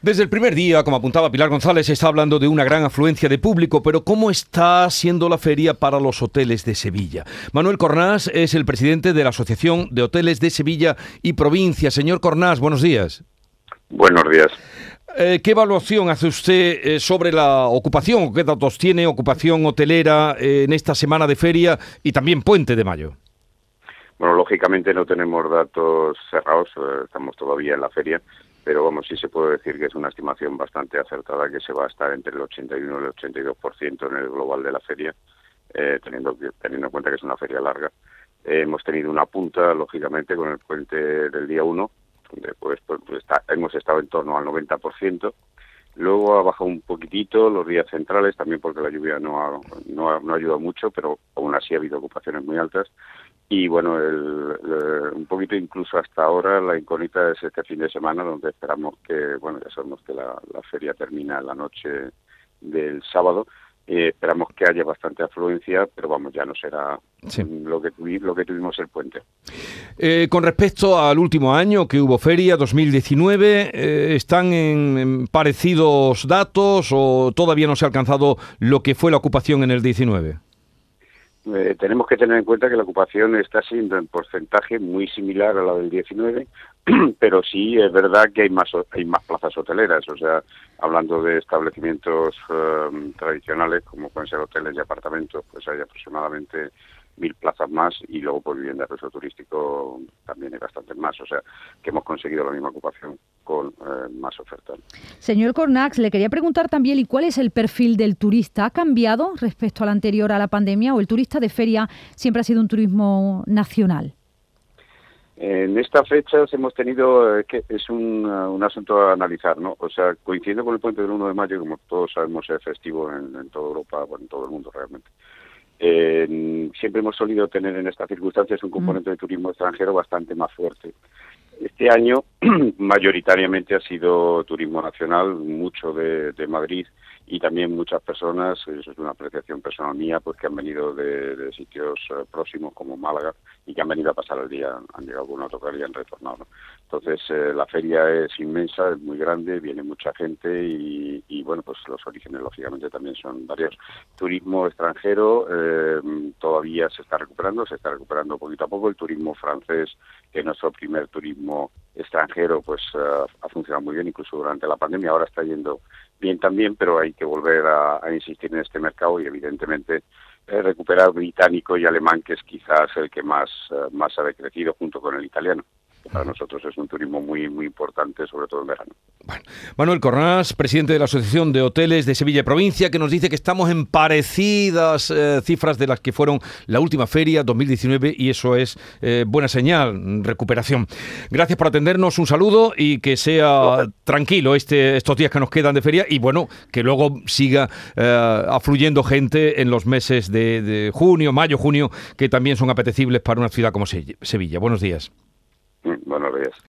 Desde el primer día, como apuntaba Pilar González, se está hablando de una gran afluencia de público, pero ¿cómo está siendo la feria para los hoteles de Sevilla? Manuel Cornás es el presidente de la Asociación de Hoteles de Sevilla y Provincia. Señor Cornás, buenos días. Buenos días. Eh, ¿Qué evaluación hace usted eh, sobre la ocupación? ¿Qué datos tiene ocupación hotelera eh, en esta semana de feria y también puente de mayo? Bueno, lógicamente no tenemos datos cerrados, estamos todavía en la feria, pero vamos, sí se puede decir que es una estimación bastante acertada que se va a estar entre el 81 y el 82% en el global de la feria, eh, teniendo, teniendo en cuenta que es una feria larga. Eh, hemos tenido una punta, lógicamente, con el puente del día 1, donde pues, pues, hemos estado en torno al 90%. Luego ha bajado un poquitito los días centrales, también porque la lluvia no ha, no ha, no ayudado mucho, pero aún así ha habido ocupaciones muy altas. Y bueno, el, un poquito incluso hasta ahora la incógnita es este fin de semana donde esperamos que, bueno, ya sabemos que la, feria termina la noche del sábado, eh, esperamos que haya bastante afluencia, pero vamos, ya no será lo, que lo que tuvimos el puente. Eh, con respecto al último año que hubo feria, 2019, eh, ¿están en, parecidos datos o todavía no se ha alcanzado lo que fue la ocupación en el 19? Eh, tenemos que tener en cuenta que la ocupación está siendo en porcentaje muy similar a la del 19, pero sí es verdad que hay más hay más plazas hoteleras, o sea, hablando de establecimientos eh, tradicionales como pueden ser hoteles y apartamentos, pues hay aproximadamente mil plazas más y luego por vivienda de turístico también hay bastantes más, o sea que hemos conseguido la misma ocupación con más oferta. Señor Cornax, le quería preguntar también, ¿y cuál es el perfil del turista? ¿Ha cambiado respecto al anterior a la pandemia o el turista de feria siempre ha sido un turismo nacional? En esta fecha hemos tenido, que es un, un, asunto a analizar, ¿no? O sea, coincidiendo con el puente del 1 de mayo, como todos sabemos es festivo en, en toda Europa, bueno, en todo el mundo realmente. Eh, siempre hemos solido tener en estas circunstancias un componente de turismo extranjero bastante más fuerte. Este año mayoritariamente ha sido turismo nacional, mucho de, de Madrid y también muchas personas, eso es una apreciación personal mía, pues que han venido de, sitios eh, próximos como Málaga y que han venido a pasar el día, han llegado con un autocar y han retornado. Entonces eh, la feria es inmensa, es muy grande, viene mucha gente y, y, bueno, pues los orígenes lógicamente también son varios. Turismo extranjero eh, todavía se está recuperando, se está recuperando poquito a poco. El turismo francés, que es nuestro primer turismo extranjero, pues ha funcionado muy bien, incluso durante la pandemia, ahora está yendo bien también, pero hay que volver a, insistir en este mercado y evidentemente eh, recuperar británico y alemán, que es quizás el que más, eh, más ha decrecido junto con el italiano para nosotros es un turismo muy muy importante, sobre todo en verano. Bueno, Manuel Cornás, presidente de la Asociación de Hoteles de Sevilla y Provincia, que nos dice que estamos en parecidas eh, cifras de las que fueron la última feria 2019 y eso es eh, buena señal, recuperación. Gracias por atendernos, un saludo y que sea tranquilo este, estos días que nos quedan de feria y bueno, que luego siga eh, afluyendo gente en los meses de junio, mayo, junio, que también son apetecibles para una ciudad como Sevilla. Buenos días. Buenos días.